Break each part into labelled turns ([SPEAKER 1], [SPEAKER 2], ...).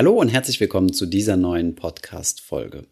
[SPEAKER 1] Hallo und herzlich willkommen zu dieser neuen Podcast-Folge.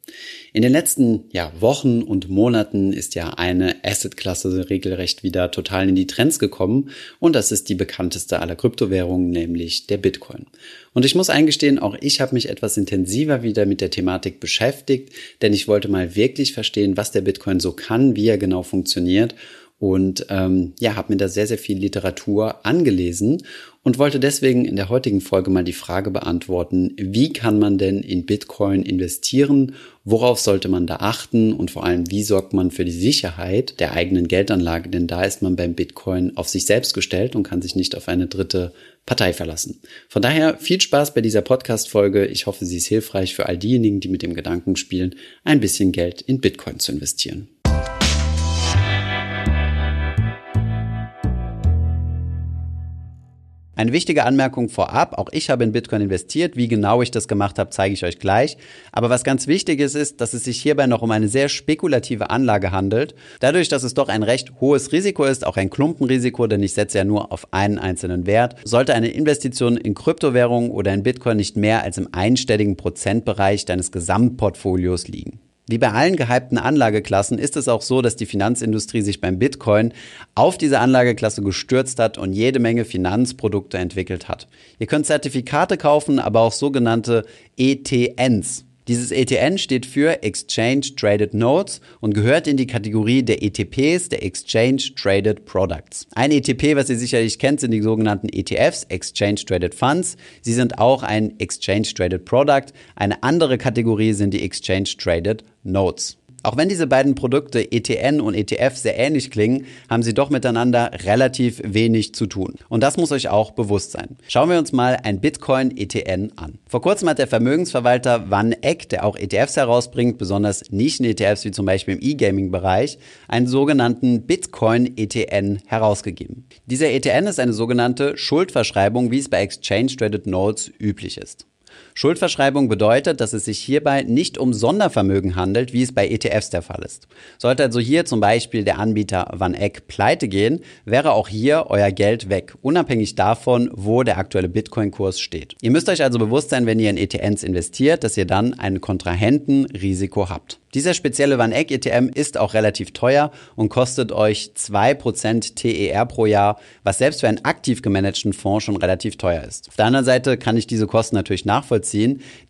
[SPEAKER 1] In den letzten ja, Wochen und Monaten ist ja eine Asset-Klasse regelrecht wieder total in die Trends gekommen und das ist die bekannteste aller Kryptowährungen, nämlich der Bitcoin. Und ich muss eingestehen, auch ich habe mich etwas intensiver wieder mit der Thematik beschäftigt, denn ich wollte mal wirklich verstehen, was der Bitcoin so kann, wie er genau funktioniert und ähm, ja, habe mir da sehr, sehr viel Literatur angelesen und wollte deswegen in der heutigen Folge mal die Frage beantworten, wie kann man denn in Bitcoin investieren, worauf sollte man da achten und vor allem, wie sorgt man für die Sicherheit der eigenen Geldanlage, denn da ist man beim Bitcoin auf sich selbst gestellt und kann sich nicht auf eine dritte Partei verlassen. Von daher viel Spaß bei dieser Podcast-Folge. Ich hoffe, sie ist hilfreich für all diejenigen, die mit dem Gedanken spielen, ein bisschen Geld in Bitcoin zu investieren. Eine wichtige Anmerkung vorab, auch ich habe in Bitcoin investiert. Wie genau ich das gemacht habe, zeige ich euch gleich. Aber was ganz wichtig ist, ist, dass es sich hierbei noch um eine sehr spekulative Anlage handelt. Dadurch, dass es doch ein recht hohes Risiko ist, auch ein Klumpenrisiko, denn ich setze ja nur auf einen einzelnen Wert, sollte eine Investition in Kryptowährungen oder in Bitcoin nicht mehr als im einstelligen Prozentbereich deines Gesamtportfolios liegen. Wie bei allen gehypten Anlageklassen ist es auch so, dass die Finanzindustrie sich beim Bitcoin auf diese Anlageklasse gestürzt hat und jede Menge Finanzprodukte entwickelt hat. Ihr könnt Zertifikate kaufen, aber auch sogenannte ETNs. Dieses ETN steht für Exchange Traded Notes und gehört in die Kategorie der ETPs, der Exchange Traded Products. Ein ETP, was ihr sicherlich kennt, sind die sogenannten ETFs, Exchange Traded Funds. Sie sind auch ein Exchange Traded Product. Eine andere Kategorie sind die Exchange Traded Notes. Auch wenn diese beiden Produkte ETN und ETF sehr ähnlich klingen, haben sie doch miteinander relativ wenig zu tun. Und das muss euch auch bewusst sein. Schauen wir uns mal ein Bitcoin ETN an. Vor kurzem hat der Vermögensverwalter Van Eck, der auch ETFs herausbringt, besonders Nischen-ETFs wie zum Beispiel im E-Gaming-Bereich, einen sogenannten Bitcoin ETN herausgegeben. Dieser ETN ist eine sogenannte Schuldverschreibung, wie es bei Exchange Traded Notes üblich ist. Schuldverschreibung bedeutet, dass es sich hierbei nicht um Sondervermögen handelt, wie es bei ETFs der Fall ist. Sollte also hier zum Beispiel der Anbieter Van Eck pleite gehen, wäre auch hier euer Geld weg, unabhängig davon, wo der aktuelle Bitcoin-Kurs steht. Ihr müsst euch also bewusst sein, wenn ihr in ETNs investiert, dass ihr dann ein Kontrahentenrisiko habt. Dieser spezielle Van Eck ETM ist auch relativ teuer und kostet euch 2% TER pro Jahr, was selbst für einen aktiv gemanagten Fonds schon relativ teuer ist. Auf der anderen Seite kann ich diese Kosten natürlich nachvollziehen,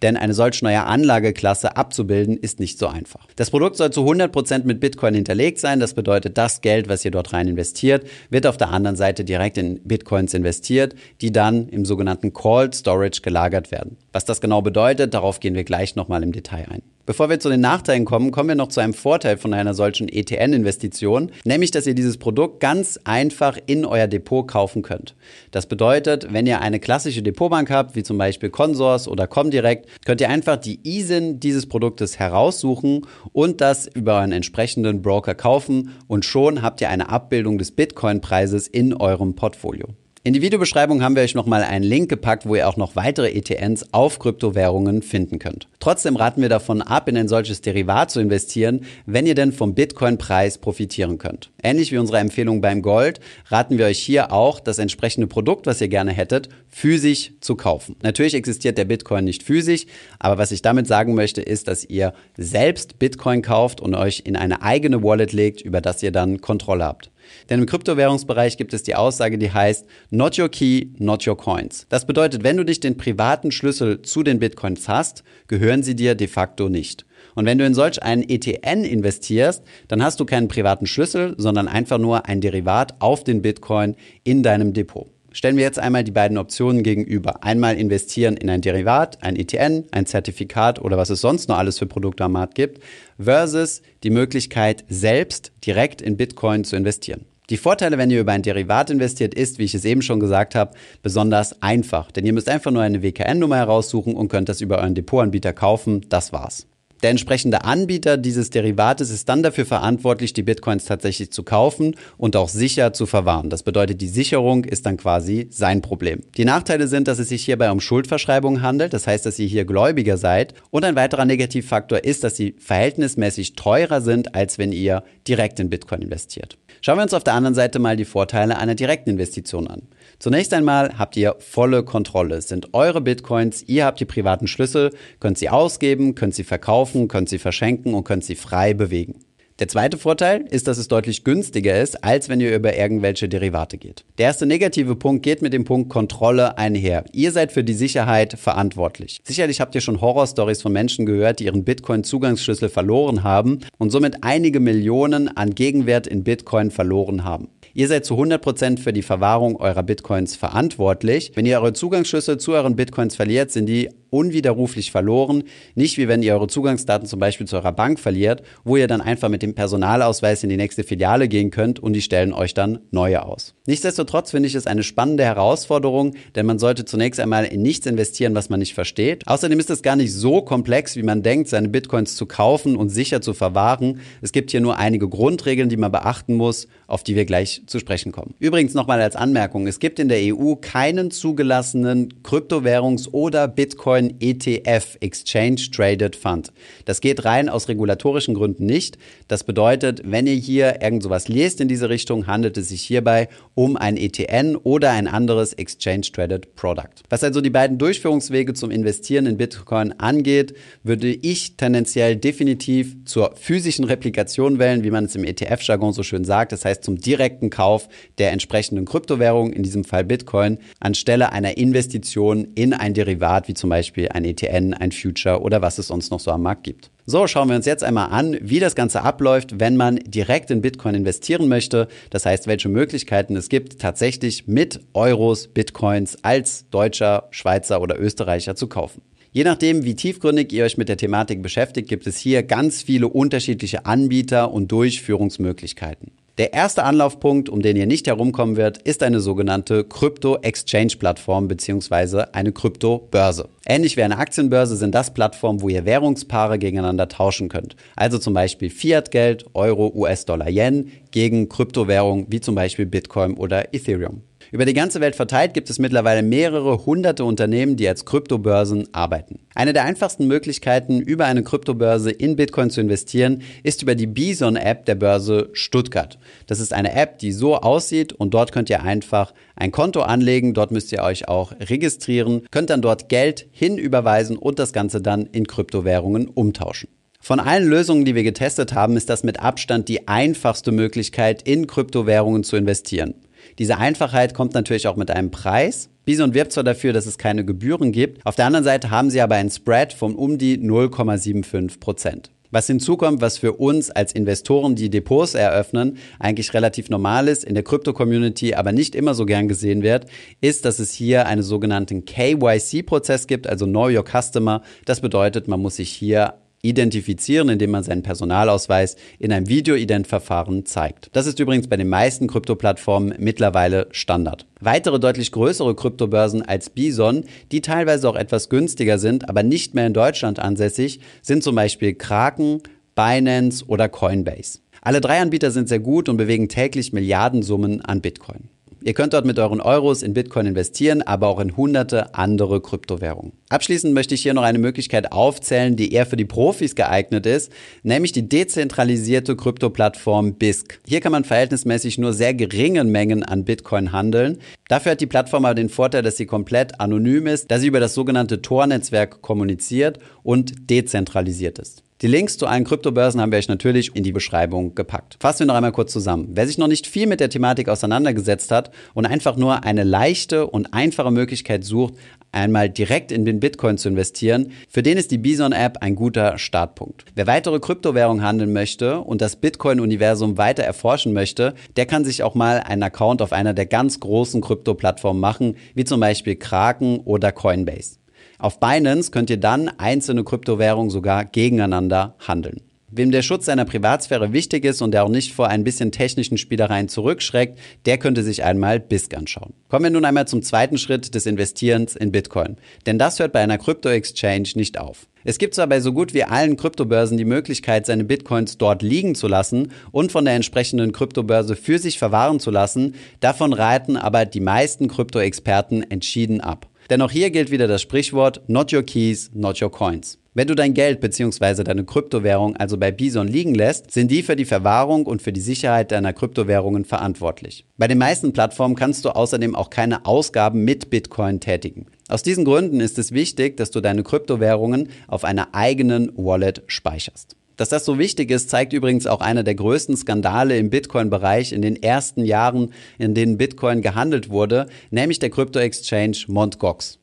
[SPEAKER 1] denn eine solch neue Anlageklasse abzubilden ist nicht so einfach. Das Produkt soll zu 100% mit Bitcoin hinterlegt sein. Das bedeutet, das Geld, was ihr dort rein investiert, wird auf der anderen Seite direkt in Bitcoins investiert, die dann im sogenannten Cold Storage gelagert werden. Was das genau bedeutet, darauf gehen wir gleich nochmal im Detail ein. Bevor wir zu den Nachteilen kommen, kommen wir noch zu einem Vorteil von einer solchen ETN-Investition, nämlich dass ihr dieses Produkt ganz einfach in euer Depot kaufen könnt. Das bedeutet, wenn ihr eine klassische Depotbank habt, wie zum Beispiel Consors oder Comdirect, könnt ihr einfach die ISIN dieses Produktes heraussuchen und das über einen entsprechenden Broker kaufen und schon habt ihr eine Abbildung des Bitcoin-Preises in eurem Portfolio. In die Videobeschreibung haben wir euch nochmal einen Link gepackt, wo ihr auch noch weitere ETNs auf Kryptowährungen finden könnt. Trotzdem raten wir davon ab, in ein solches Derivat zu investieren, wenn ihr denn vom Bitcoin-Preis profitieren könnt. Ähnlich wie unsere Empfehlung beim Gold raten wir euch hier auch, das entsprechende Produkt, was ihr gerne hättet, physisch zu kaufen. Natürlich existiert der Bitcoin nicht physisch, aber was ich damit sagen möchte, ist, dass ihr selbst Bitcoin kauft und euch in eine eigene Wallet legt, über das ihr dann Kontrolle habt. Denn im Kryptowährungsbereich gibt es die Aussage, die heißt, not your key, not your coins. Das bedeutet, wenn du dich den privaten Schlüssel zu den Bitcoins hast, gehören sie dir de facto nicht. Und wenn du in solch einen ETN investierst, dann hast du keinen privaten Schlüssel, sondern einfach nur ein Derivat auf den Bitcoin in deinem Depot. Stellen wir jetzt einmal die beiden Optionen gegenüber. Einmal investieren in ein Derivat, ein ETN, ein Zertifikat oder was es sonst noch alles für Produkte am Markt gibt, versus die Möglichkeit, selbst direkt in Bitcoin zu investieren. Die Vorteile, wenn ihr über ein Derivat investiert, ist, wie ich es eben schon gesagt habe, besonders einfach. Denn ihr müsst einfach nur eine WKN-Nummer heraussuchen und könnt das über euren Depotanbieter kaufen. Das war's. Der entsprechende Anbieter dieses Derivates ist dann dafür verantwortlich, die Bitcoins tatsächlich zu kaufen und auch sicher zu verwahren. Das bedeutet, die Sicherung ist dann quasi sein Problem. Die Nachteile sind, dass es sich hierbei um Schuldverschreibungen handelt. Das heißt, dass ihr hier Gläubiger seid. Und ein weiterer Negativfaktor ist, dass sie verhältnismäßig teurer sind, als wenn ihr direkt in Bitcoin investiert. Schauen wir uns auf der anderen Seite mal die Vorteile einer direkten Investition an. Zunächst einmal habt ihr volle Kontrolle. Es sind eure Bitcoins, ihr habt die privaten Schlüssel, könnt sie ausgeben, könnt sie verkaufen, könnt sie verschenken und könnt sie frei bewegen. Der zweite Vorteil ist, dass es deutlich günstiger ist, als wenn ihr über irgendwelche Derivate geht. Der erste negative Punkt geht mit dem Punkt Kontrolle einher. Ihr seid für die Sicherheit verantwortlich. Sicherlich habt ihr schon Horrorstories von Menschen gehört, die ihren Bitcoin-Zugangsschlüssel verloren haben und somit einige Millionen an Gegenwert in Bitcoin verloren haben. Ihr seid zu 100% für die Verwahrung eurer Bitcoins verantwortlich. Wenn ihr eure Zugangsschlüssel zu euren Bitcoins verliert, sind die unwiderruflich verloren. Nicht wie wenn ihr eure Zugangsdaten zum Beispiel zu eurer Bank verliert, wo ihr dann einfach mit dem Personalausweis in die nächste Filiale gehen könnt und die stellen euch dann neue aus. Nichtsdestotrotz finde ich es eine spannende Herausforderung, denn man sollte zunächst einmal in nichts investieren, was man nicht versteht. Außerdem ist es gar nicht so komplex, wie man denkt, seine Bitcoins zu kaufen und sicher zu verwahren. Es gibt hier nur einige Grundregeln, die man beachten muss, auf die wir gleich zu sprechen kommen. Übrigens nochmal als Anmerkung, es gibt in der EU keinen zugelassenen Kryptowährungs- oder Bitcoin Bitcoin ETF, Exchange Traded Fund. Das geht rein aus regulatorischen Gründen nicht. Das bedeutet, wenn ihr hier irgend sowas lest in diese Richtung, handelt es sich hierbei um ein ETN oder ein anderes Exchange Traded Product. Was also die beiden Durchführungswege zum Investieren in Bitcoin angeht, würde ich tendenziell definitiv zur physischen Replikation wählen, wie man es im ETF-Jargon so schön sagt. Das heißt zum direkten Kauf der entsprechenden Kryptowährung, in diesem Fall Bitcoin, anstelle einer Investition in ein Derivat, wie zum Beispiel Beispiel ein ETN, ein Future oder was es sonst noch so am Markt gibt. So, schauen wir uns jetzt einmal an, wie das Ganze abläuft, wenn man direkt in Bitcoin investieren möchte. Das heißt, welche Möglichkeiten es gibt, tatsächlich mit Euros, Bitcoins als Deutscher, Schweizer oder Österreicher zu kaufen. Je nachdem, wie tiefgründig ihr euch mit der Thematik beschäftigt, gibt es hier ganz viele unterschiedliche Anbieter und Durchführungsmöglichkeiten. Der erste Anlaufpunkt, um den ihr nicht herumkommen wird, ist eine sogenannte Krypto-Exchange-Plattform bzw. eine Krypto-Börse. Ähnlich wie eine Aktienbörse sind das Plattformen, wo ihr Währungspaare gegeneinander tauschen könnt. Also zum Beispiel Fiat-Geld, Euro, US-Dollar, Yen gegen Kryptowährungen wie zum Beispiel Bitcoin oder Ethereum. Über die ganze Welt verteilt gibt es mittlerweile mehrere hunderte Unternehmen, die als Kryptobörsen arbeiten. Eine der einfachsten Möglichkeiten, über eine Kryptobörse in Bitcoin zu investieren, ist über die Bison-App der Börse Stuttgart. Das ist eine App, die so aussieht und dort könnt ihr einfach ein Konto anlegen. Dort müsst ihr euch auch registrieren, könnt dann dort Geld hinüberweisen und das Ganze dann in Kryptowährungen umtauschen. Von allen Lösungen, die wir getestet haben, ist das mit Abstand die einfachste Möglichkeit, in Kryptowährungen zu investieren. Diese Einfachheit kommt natürlich auch mit einem Preis. Bison wirbt zwar dafür, dass es keine Gebühren gibt, auf der anderen Seite haben sie aber einen Spread von um die 0,75 Prozent. Was hinzukommt, was für uns als Investoren, die Depots eröffnen, eigentlich relativ normal ist, in der Krypto-Community aber nicht immer so gern gesehen wird, ist, dass es hier einen sogenannten KYC-Prozess gibt, also Know Your Customer. Das bedeutet, man muss sich hier identifizieren, indem man seinen Personalausweis in einem Video-Ident-Verfahren zeigt. Das ist übrigens bei den meisten Krypto-Plattformen mittlerweile Standard. Weitere deutlich größere Kryptobörsen als Bison, die teilweise auch etwas günstiger sind, aber nicht mehr in Deutschland ansässig, sind zum Beispiel Kraken, Binance oder Coinbase. Alle drei Anbieter sind sehr gut und bewegen täglich Milliardensummen an Bitcoin. Ihr könnt dort mit euren Euros in Bitcoin investieren, aber auch in hunderte andere Kryptowährungen. Abschließend möchte ich hier noch eine Möglichkeit aufzählen, die eher für die Profis geeignet ist, nämlich die dezentralisierte Kryptoplattform BISC. Hier kann man verhältnismäßig nur sehr geringen Mengen an Bitcoin handeln. Dafür hat die Plattform aber den Vorteil, dass sie komplett anonym ist, da sie über das sogenannte Tor-Netzwerk kommuniziert und dezentralisiert ist. Die Links zu allen Kryptobörsen haben wir euch natürlich in die Beschreibung gepackt. Fassen wir noch einmal kurz zusammen. Wer sich noch nicht viel mit der Thematik auseinandergesetzt hat und einfach nur eine leichte und einfache Möglichkeit sucht, einmal direkt in den Bitcoin zu investieren, für den ist die Bison-App ein guter Startpunkt. Wer weitere Kryptowährungen handeln möchte und das Bitcoin-Universum weiter erforschen möchte, der kann sich auch mal einen Account auf einer der ganz großen Krypto-Plattformen machen, wie zum Beispiel Kraken oder Coinbase. Auf Binance könnt ihr dann einzelne Kryptowährungen sogar gegeneinander handeln. Wem der Schutz seiner Privatsphäre wichtig ist und der auch nicht vor ein bisschen technischen Spielereien zurückschreckt, der könnte sich einmal BISC anschauen. Kommen wir nun einmal zum zweiten Schritt des Investierens in Bitcoin. Denn das hört bei einer Krypto-Exchange nicht auf. Es gibt zwar bei so gut wie allen Kryptobörsen die Möglichkeit, seine Bitcoins dort liegen zu lassen und von der entsprechenden Kryptobörse für sich verwahren zu lassen, davon reiten aber die meisten Krypto-Experten entschieden ab. Denn auch hier gilt wieder das Sprichwort Not your keys, not your coins. Wenn du dein Geld bzw. deine Kryptowährung also bei Bison liegen lässt, sind die für die Verwahrung und für die Sicherheit deiner Kryptowährungen verantwortlich. Bei den meisten Plattformen kannst du außerdem auch keine Ausgaben mit Bitcoin tätigen. Aus diesen Gründen ist es wichtig, dass du deine Kryptowährungen auf einer eigenen Wallet speicherst. Dass das so wichtig ist, zeigt übrigens auch einer der größten Skandale im Bitcoin-Bereich in den ersten Jahren, in denen Bitcoin gehandelt wurde, nämlich der Krypto-Exchange Mt.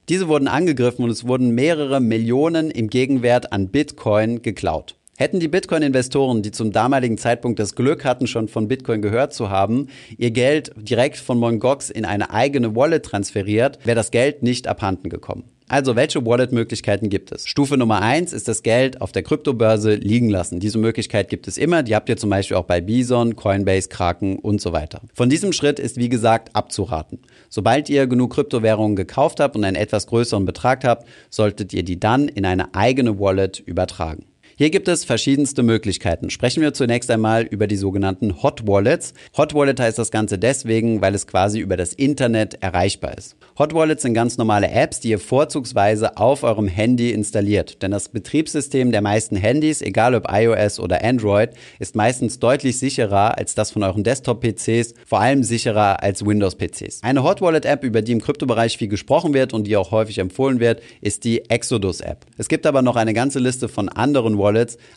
[SPEAKER 1] Diese wurden angegriffen und es wurden mehrere Millionen im Gegenwert an Bitcoin geklaut. Hätten die Bitcoin-Investoren, die zum damaligen Zeitpunkt das Glück hatten, schon von Bitcoin gehört zu haben, ihr Geld direkt von Mt. Gox in eine eigene Wallet transferiert, wäre das Geld nicht abhanden gekommen. Also, welche Wallet-Möglichkeiten gibt es? Stufe Nummer eins ist das Geld auf der Kryptobörse liegen lassen. Diese Möglichkeit gibt es immer. Die habt ihr zum Beispiel auch bei Bison, Coinbase, Kraken und so weiter. Von diesem Schritt ist, wie gesagt, abzuraten. Sobald ihr genug Kryptowährungen gekauft habt und einen etwas größeren Betrag habt, solltet ihr die dann in eine eigene Wallet übertragen. Hier gibt es verschiedenste Möglichkeiten. Sprechen wir zunächst einmal über die sogenannten Hot Wallets. Hot Wallet heißt das Ganze deswegen, weil es quasi über das Internet erreichbar ist. Hot Wallets sind ganz normale Apps, die ihr vorzugsweise auf eurem Handy installiert. Denn das Betriebssystem der meisten Handys, egal ob iOS oder Android, ist meistens deutlich sicherer als das von euren Desktop-PCs, vor allem sicherer als Windows-PCs. Eine Hot Wallet-App, über die im Kryptobereich viel gesprochen wird und die auch häufig empfohlen wird, ist die Exodus-App. Es gibt aber noch eine ganze Liste von anderen Wallets.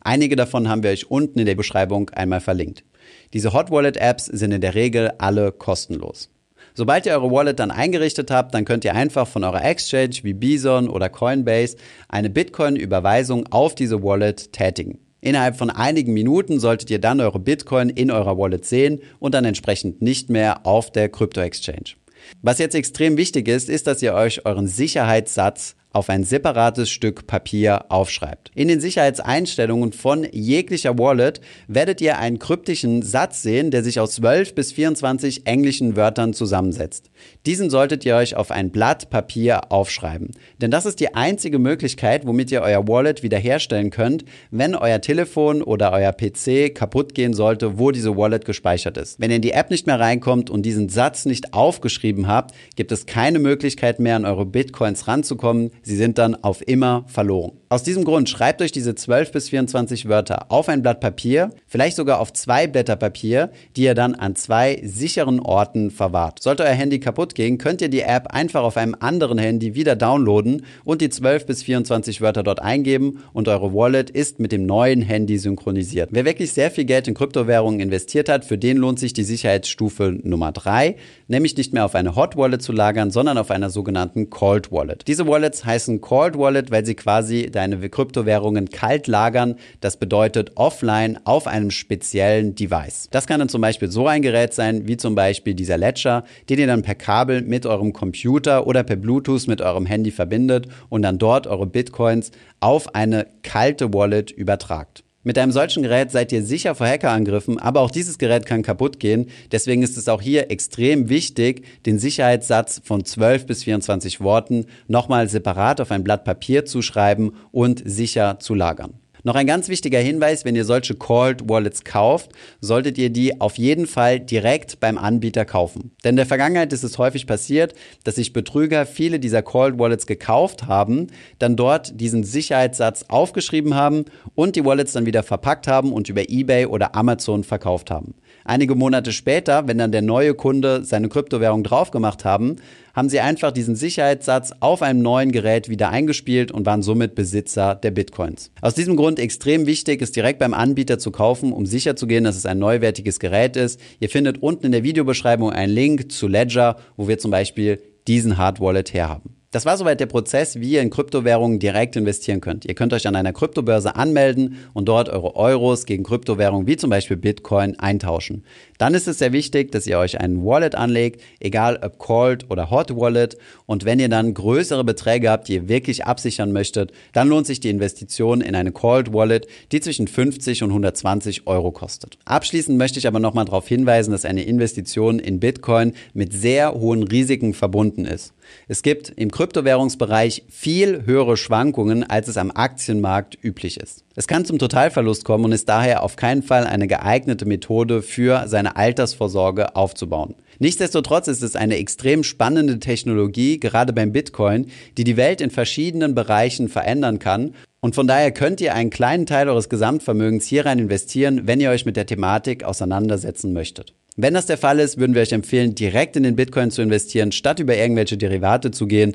[SPEAKER 1] Einige davon haben wir euch unten in der Beschreibung einmal verlinkt. Diese Hot Wallet Apps sind in der Regel alle kostenlos. Sobald ihr eure Wallet dann eingerichtet habt, dann könnt ihr einfach von eurer Exchange wie Bison oder Coinbase eine Bitcoin-Überweisung auf diese Wallet tätigen. Innerhalb von einigen Minuten solltet ihr dann eure Bitcoin in eurer Wallet sehen und dann entsprechend nicht mehr auf der Krypto-Exchange. Was jetzt extrem wichtig ist, ist, dass ihr euch euren Sicherheitssatz auf ein separates Stück Papier aufschreibt. In den Sicherheitseinstellungen von jeglicher Wallet werdet ihr einen kryptischen Satz sehen, der sich aus 12 bis 24 englischen Wörtern zusammensetzt. Diesen solltet ihr euch auf ein Blatt Papier aufschreiben. Denn das ist die einzige Möglichkeit, womit ihr euer Wallet wiederherstellen könnt, wenn euer Telefon oder euer PC kaputt gehen sollte, wo diese Wallet gespeichert ist. Wenn ihr in die App nicht mehr reinkommt und diesen Satz nicht aufgeschrieben habt, gibt es keine Möglichkeit mehr an eure Bitcoins ranzukommen. Sie sind dann auf immer verloren. Aus diesem Grund schreibt euch diese 12 bis 24 Wörter auf ein Blatt Papier, vielleicht sogar auf zwei Blätter Papier, die ihr dann an zwei sicheren Orten verwahrt. Sollte euer Handy kaputt gehen, könnt ihr die App einfach auf einem anderen Handy wieder downloaden und die 12 bis 24 Wörter dort eingeben und eure Wallet ist mit dem neuen Handy synchronisiert. Wer wirklich sehr viel Geld in Kryptowährungen investiert hat, für den lohnt sich die Sicherheitsstufe Nummer 3, nämlich nicht mehr auf eine Hot Wallet zu lagern, sondern auf einer sogenannten Cold Wallet. Diese Wallets heißen Cold Wallet, weil sie quasi deine Kryptowährungen kalt lagern. Das bedeutet offline auf einem speziellen Device. Das kann dann zum Beispiel so ein Gerät sein, wie zum Beispiel dieser Ledger, den ihr dann per Kabel mit eurem Computer oder per Bluetooth mit eurem Handy verbindet und dann dort eure Bitcoins auf eine kalte Wallet übertragt. Mit einem solchen Gerät seid ihr sicher vor Hackerangriffen, aber auch dieses Gerät kann kaputt gehen. Deswegen ist es auch hier extrem wichtig, den Sicherheitssatz von 12 bis 24 Worten nochmal separat auf ein Blatt Papier zu schreiben und sicher zu lagern. Noch ein ganz wichtiger Hinweis, wenn ihr solche Cold Wallets kauft, solltet ihr die auf jeden Fall direkt beim Anbieter kaufen. Denn in der Vergangenheit ist es häufig passiert, dass sich Betrüger viele dieser Cold Wallets gekauft haben, dann dort diesen Sicherheitssatz aufgeschrieben haben und die Wallets dann wieder verpackt haben und über eBay oder Amazon verkauft haben. Einige Monate später, wenn dann der neue Kunde seine Kryptowährung drauf gemacht haben, haben sie einfach diesen Sicherheitssatz auf einem neuen Gerät wieder eingespielt und waren somit Besitzer der Bitcoins. Aus diesem Grund extrem wichtig, es direkt beim Anbieter zu kaufen, um sicherzugehen, dass es ein neuwertiges Gerät ist. Ihr findet unten in der Videobeschreibung einen Link zu Ledger, wo wir zum Beispiel diesen Hard Wallet herhaben. Das war soweit der Prozess, wie ihr in Kryptowährungen direkt investieren könnt. Ihr könnt euch an einer Kryptobörse anmelden und dort eure Euros gegen Kryptowährungen wie zum Beispiel Bitcoin eintauschen. Dann ist es sehr wichtig, dass ihr euch einen Wallet anlegt, egal ob Cold oder Hot Wallet. Und wenn ihr dann größere Beträge habt, die ihr wirklich absichern möchtet, dann lohnt sich die Investition in eine Cold Wallet, die zwischen 50 und 120 Euro kostet. Abschließend möchte ich aber nochmal darauf hinweisen, dass eine Investition in Bitcoin mit sehr hohen Risiken verbunden ist. Es gibt im Kryptowährungsbereich viel höhere Schwankungen, als es am Aktienmarkt üblich ist. Es kann zum Totalverlust kommen und ist daher auf keinen Fall eine geeignete Methode für seine Altersvorsorge aufzubauen. Nichtsdestotrotz ist es eine extrem spannende Technologie, gerade beim Bitcoin, die die Welt in verschiedenen Bereichen verändern kann Und von daher könnt ihr einen kleinen Teil eures Gesamtvermögens hier rein investieren, wenn ihr euch mit der Thematik auseinandersetzen möchtet. Wenn das der Fall ist, würden wir euch empfehlen, direkt in den Bitcoin zu investieren, statt über irgendwelche Derivate zu gehen.